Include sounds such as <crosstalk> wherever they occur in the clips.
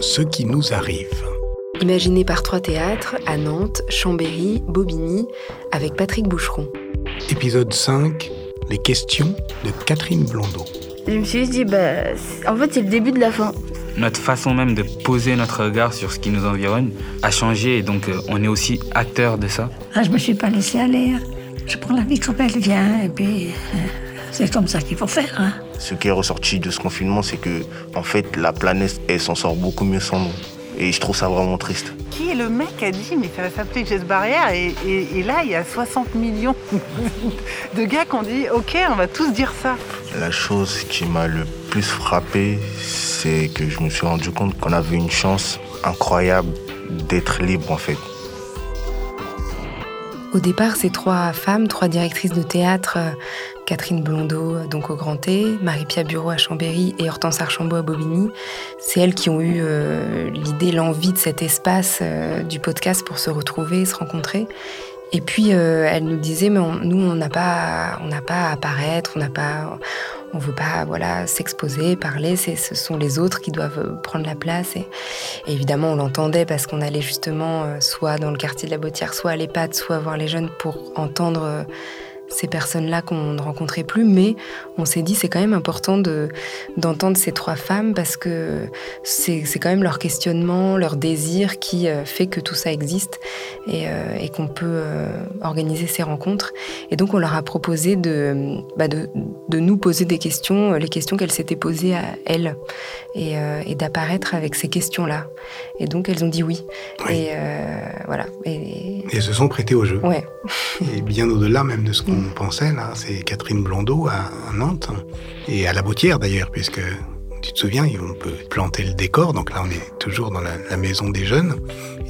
Ce qui nous arrive. Imaginé par trois théâtres à Nantes, Chambéry, Bobigny, avec Patrick Boucheron. Épisode 5 Les questions de Catherine Blondeau. Je me suis dit, bah, en fait, c'est le début de la fin. Notre façon même de poser notre regard sur ce qui nous environne a changé et donc euh, on est aussi acteur de ça. Ah, je me suis pas laissé aller. Hein. Je prends la vie comme elle vient et puis euh, c'est comme ça qu'il faut faire. Hein. Ce qui est ressorti de ce confinement, c'est que en fait la planète elle s'en sort beaucoup mieux sans nous. Et je trouve ça vraiment triste. Qui est le mec qui a dit mais ça va s'appeler Geste Barrière et, et, et, là il y a 60 millions de gars qui ont dit ok on va tous dire ça. La chose qui m'a le plus frappé c'est que je me suis rendu compte qu'on avait une chance incroyable d'être libre en fait. Au départ, ces trois femmes, trois directrices de théâtre, euh, Catherine Blondeau donc au Grand T, Marie-Pierre Bureau à Chambéry et Hortense Archambault à Bobigny, c'est elles qui ont eu euh, l'idée, l'envie de cet espace euh, du podcast pour se retrouver, se rencontrer. Et puis euh, elle nous disait, mais nous on n'a pas, on n'a pas à apparaître, on n'a pas, on veut pas, voilà, s'exposer, parler. Ce sont les autres qui doivent prendre la place. Et, évidemment, on l'entendait parce qu'on allait justement euh, soit dans le quartier de la Botière, soit à l'EHPAD, soit voir les jeunes pour entendre. Euh, ces personnes-là qu'on ne rencontrait plus, mais on s'est dit c'est quand même important de, d'entendre ces trois femmes parce que c'est, quand même leur questionnement, leur désir qui euh, fait que tout ça existe et, euh, et qu'on peut euh, organiser ces rencontres. Et donc on leur a proposé de, bah de, de nous poser des questions, les questions qu'elles s'étaient posées à elles, et, et d'apparaître avec ces questions-là. Et donc elles ont dit oui. Oui. Et euh, voilà. Et, Et elles se sont prêtées au jeu. ouais. Et bien au-delà même de ce qu'on pensait, là, c'est Catherine Blondeau à, Nantes, et à la Bautière d'ailleurs, puisque tu te souviens, on peut planter le décor, donc là on est toujours dans la, maison des jeunes,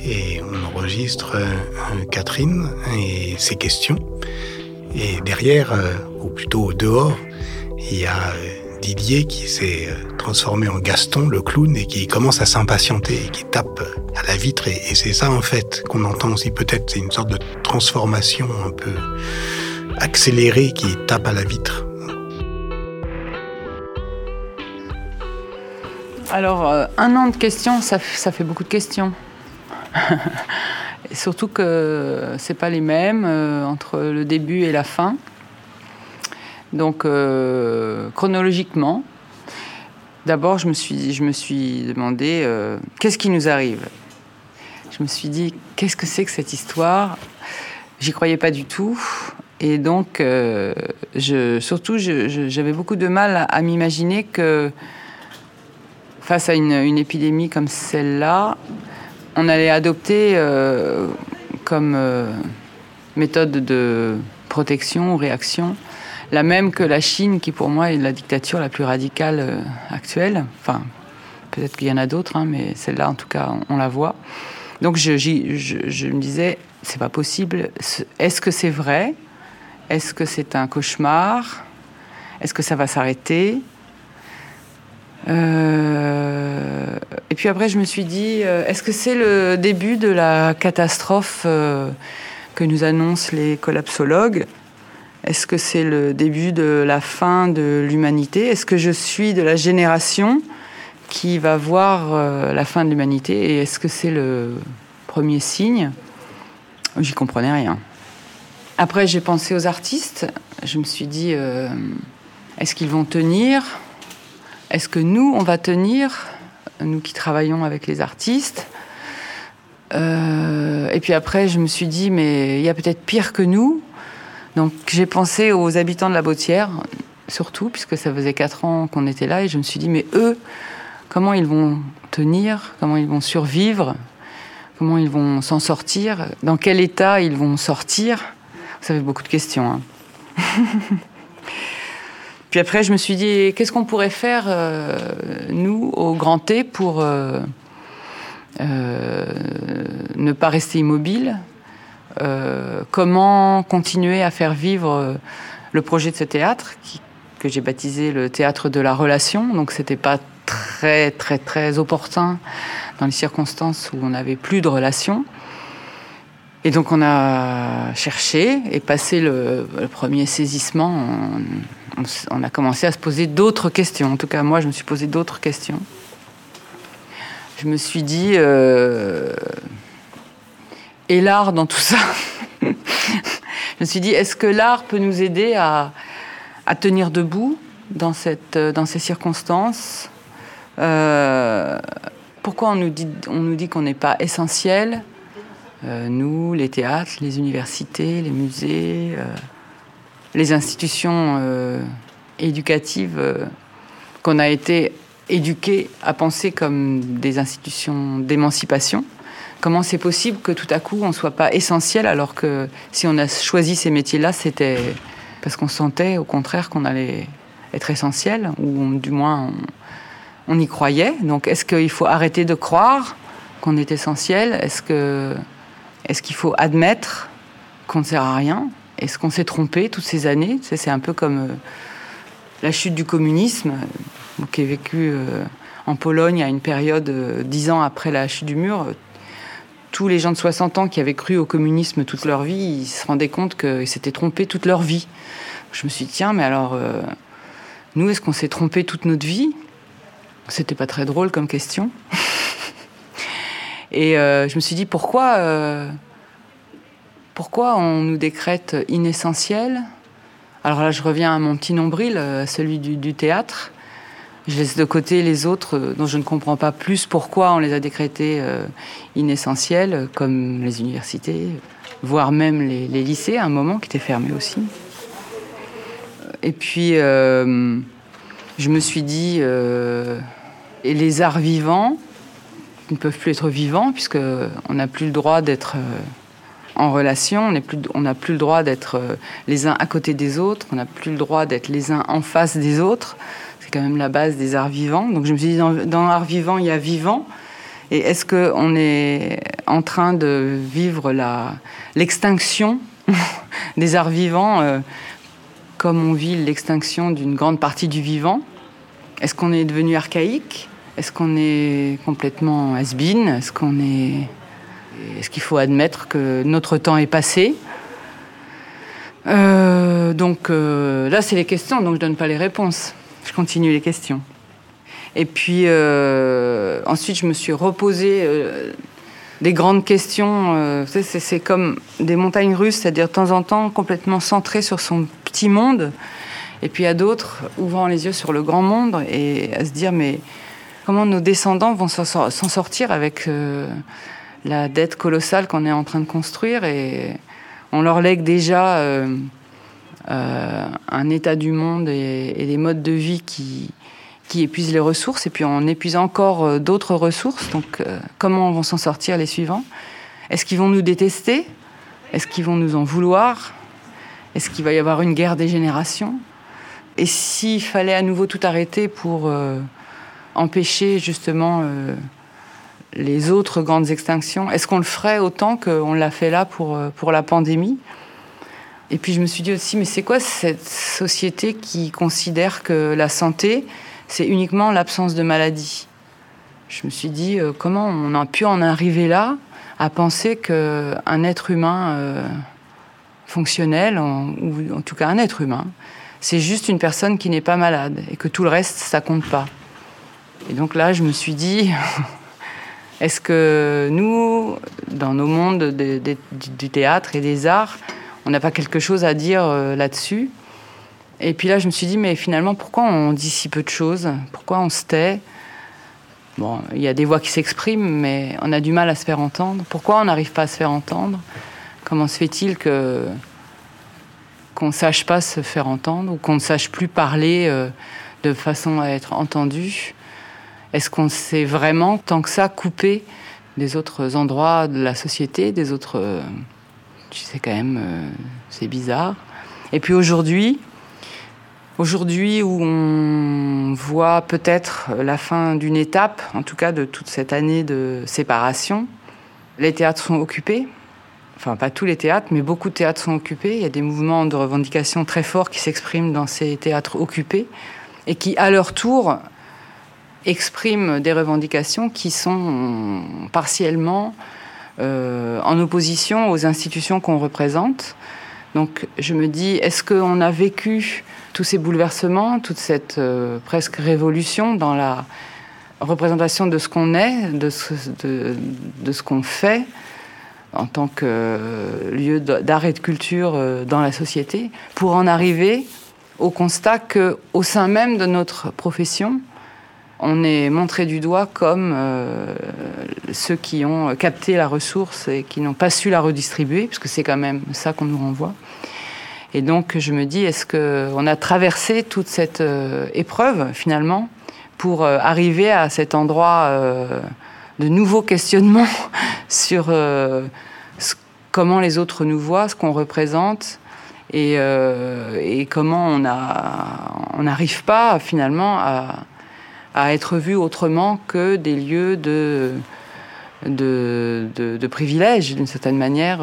et on enregistre euh, Catherine et ses questions. Et derrière, euh, ou plutôt dehors, il y a euh, Didier qui s'est transformé en Gaston, le clown, et qui commence à s'impatienter, et qui tape à la vitre. Et c'est ça, en fait, qu'on entend aussi peut-être. C'est une sorte de transformation un peu accélérée qui tape à la vitre. Alors euh, un an de questions, ça, fait beaucoup de questions. Surtout que c'est pas les mêmes euh, entre le début et la fin. Donc euh, chronologiquement, d'abord je me suis, je me suis demandé qu'est-ce qui nous arrive? Je me suis dit qu'est-ce que c'est que cette histoire? J'y croyais pas du tout. Et donc, euh, surtout, j'avais beaucoup de mal à, m'imaginer que face à une, épidémie comme celle-là, on allait adopter euh, comme euh, méthode de protection ou réaction la même que la Chine, qui pour moi est la dictature la plus radicale actuelle. Enfin, peut-être qu'il y en a d'autres, hein, mais celle-là, en tout cas, on, la voit. Donc je, je, me disais, c'est pas possible. Ce- Est-ce que c'est vrai? Est-ce que c'est un cauchemar? Est-ce que ça va s'arrêter? Euh, et puis après, je me suis dit, euh, est-ce que c'est le début de la catastrophe euh, que nous annoncent les collapsologues? Est-ce que c'est le début de la fin de l'humanité? Est-ce que je suis de la génération qui va voir la fin de l'humanité? Et est-ce que c'est le premier signe? J'y comprenais rien. Après, j'ai pensé aux artistes. Je me suis dit, euh, est-ce qu'ils vont tenir? Est-ce que nous, on va tenir, nous qui travaillons avec les artistes. Euh, Et puis après, je me suis dit, mais il y a peut-être pire que nous. Donc j'ai pensé aux habitants de la Bautière, surtout, puisque ça faisait quatre ans qu'on était là, et je me suis dit, mais eux, comment ils vont tenir, comment ils vont survivre, comment ils vont s'en sortir, dans quel état ils vont sortir? Ça fait beaucoup de questions. hein. <laughs> Puis après, je me suis dit, qu'est-ce qu'on pourrait faire, euh, nous, au Grand T, pour euh, euh, ne pas rester immobile Comment continuer à faire vivre le projet de ce théâtre, que j'ai baptisé le théâtre de la relation. Donc, c'était pas très, très, très opportun dans les circonstances où on n'avait plus de relation. Et donc on a cherché et passé le, premier saisissement, on, a commencé à se poser d'autres questions. En tout cas, moi, je me suis posé d'autres questions. Je me suis dit, euh, et l'art dans tout ça? <laughs> Je me suis dit, est-ce que l'art peut nous aider à, tenir debout dans, cette, dans ces circonstances? Euh, Pourquoi on nous dit, qu'on n'est pas essentiel? Nous, les théâtres, les universités, les musées les institutions euh, éducatives euh, qu'on a été éduqués à penser comme des institutions d'émancipation. Comment c'est possible que tout à coup on ne soit pas essentiel alors que si on a choisi ces métiers-là, c'était parce qu'on sentait au contraire qu'on allait être essentiel, ou du moins on, y croyait. Donc est-ce qu'il faut arrêter de croire qu'on est essentiel? Est-ce qu'il est faut admettre qu'on ne sert à rien? Est-ce qu'on s'est trompé toutes ces années? C'est un peu comme euh, la chute du communisme, euh, qui est vécu euh, en Pologne à une période dix ans après la chute du mur. Tous les gens de 60 ans qui avaient cru au communisme toute leur vie, ils se rendaient compte qu'ils s'étaient trompés toute leur vie. Je me suis dit, tiens, mais alors, nous, est-ce qu'on s'est trompé toute notre vie? C'était pas très drôle comme question. <laughs> Et je me suis dit, pourquoi pourquoi on nous décrète inessentiels Alors là, je reviens à mon petit nombril, euh, celui du, théâtre. Je laisse de côté les autres euh, dont je ne comprends pas plus pourquoi on les a décrétés euh, inessentiels, comme les universités, voire même les, lycées à un moment qui étaient fermés aussi. Et puis, je me suis dit, et les arts vivants ne peuvent plus être vivants puisqu'on n'a plus le droit d'être en relation. On n'a plus, le droit d'être euh, les uns à côté des autres. On n'a plus le droit d'être les uns en face des autres. C'est quand même la base des arts vivants. Donc je me suis dit, dans, l'art vivant, il y a vivant. Et est-ce qu'on est en train de vivre l'extinction <laughs> des arts vivants euh, comme on vit l'extinction d'une grande partie du vivant? Est-ce qu'on est devenu archaïque? Est-ce qu'on est complètement has-been? Est-ce qu'on est est-ce qu'il faut admettre que notre temps est passé? Euh, Donc euh, là, c'est les questions, donc je ne donne pas les réponses. Je continue les questions. Et puis euh, ensuite, je me suis reposé des grandes questions. c'est comme des montagnes russes, c'est-à-dire de temps en temps complètement centré sur son petit monde. Et puis à d'autres, ouvrant les yeux sur le grand monde et à se dire, mais comment nos descendants vont s'en sortir avec la dette colossale qu'on est en train de construire et on leur lègue déjà euh, euh, un état du monde et, des modes de vie qui, qui épuisent les ressources et puis on épuise encore euh, d'autres ressources. Donc comment vont s'en sortir les suivants? Est-ce qu'ils vont nous détester? Est-ce qu'ils vont nous en vouloir? Est-ce qu'il va y avoir une guerre des générations? Et s'il fallait à nouveau tout arrêter pour empêcher justement les autres grandes extinctions, est-ce qu'on le ferait autant qu'on l'a fait là pour, euh, pour la pandémie? Et puis je me suis dit aussi, mais c'est quoi cette société qui considère que la santé, c'est uniquement l'absence de maladie? Je me suis dit, euh, comment on a pu en arriver là à penser qu'un être humain euh, fonctionnel, ou en tout cas un être humain, c'est juste une personne qui n'est pas malade et que tout le reste, ça compte pas? Et donc là, je me suis dit, <laughs> Est-ce que nous, dans nos mondes du théâtre et des arts, on n'a pas quelque chose à dire euh, là-dessus? Et puis là, je me suis dit, mais finalement, pourquoi on dit si peu de choses? Pourquoi on se tait? Bon, il y a des voix qui s'expriment, mais on a du mal à se faire entendre. Pourquoi on n'arrive pas à se faire entendre? Comment se fait-il que qu'on ne sache pas se faire entendre ou qu'on ne sache plus parler euh, de façon à être entendu? Est-ce qu'on s'est vraiment, tant que ça, coupé des autres endroits de la société, des autres... Euh, tu sais quand même, euh, c'est bizarre. Et puis aujourd'hui, aujourd'hui où on voit peut-être la fin d'une étape, en tout cas de toute cette année de séparation, les théâtres sont occupés. Enfin, pas tous les théâtres, mais beaucoup de théâtres sont occupés. Il y a des mouvements de revendication très forts qui s'expriment dans ces théâtres occupés et qui, à leur tour, expriment des revendications qui sont partiellement euh, en opposition aux institutions qu'on représente. Donc je me dis, est-ce qu'on a vécu tous ces bouleversements, toute cette euh, presque révolution dans la représentation de ce qu'on est, de ce, qu'on fait en tant que lieu d'art et de culture euh, dans la société, pour en arriver au constat que, au sein même de notre profession, on est montré du doigt comme euh, ceux qui ont capté la ressource et qui n'ont pas su la redistribuer, puisque c'est quand même ça qu'on nous renvoie. Et donc je me dis, est-ce qu'on a traversé toute cette euh, épreuve finalement pour euh, arriver à cet endroit de nouveaux questionnements <laughs> sur comment les autres nous voient, ce qu'on représente et, et, comment on n'arrive pas finalement à à être vu autrement que des lieux de, de, de, privilèges, d'une certaine manière.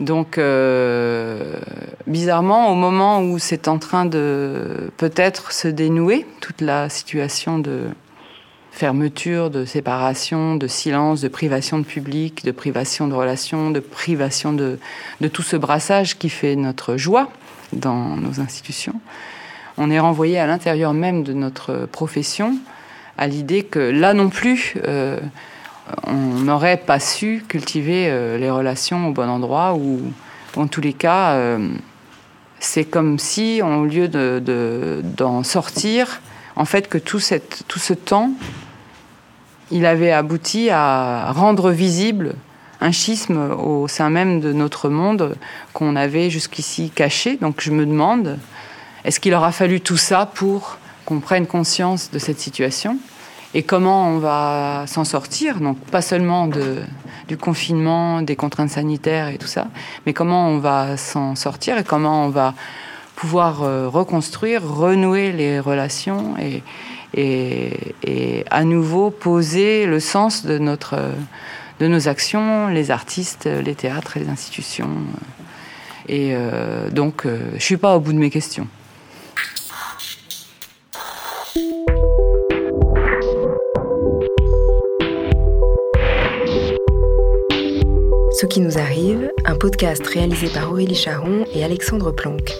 Donc, euh, bizarrement, au moment où c'est en train de peut-être se dénouer, toute la situation de fermeture, de séparation, de silence, de privation de public, de privation de relations, de privation de, de tout ce brassage qui fait notre joie dans nos institutions, on est renvoyé à l'intérieur même de notre profession à l'idée que là non plus, euh, on n'aurait pas su cultiver euh, les relations au bon endroit ou, en tous les cas, euh, c'est comme si, au lieu d'en sortir, en fait, que tout, tout ce temps, il avait abouti à rendre visible un schisme au sein même de notre monde qu'on avait jusqu'ici caché. Donc je me demande est-ce qu'il aura fallu tout ça pour qu'on prenne conscience de cette situation et comment on va s'en sortir Donc pas seulement du confinement, des contraintes sanitaires et tout ça, mais comment on va s'en sortir et comment on va pouvoir euh, reconstruire, renouer les relations et, à nouveau poser le sens de, notre, de nos actions, les artistes, les théâtres, les institutions. Et euh, donc, euh, je ne suis pas au bout de mes questions. Ce qui nous arrive, un podcast réalisé par Aurélie Charon et Alexandre Planck.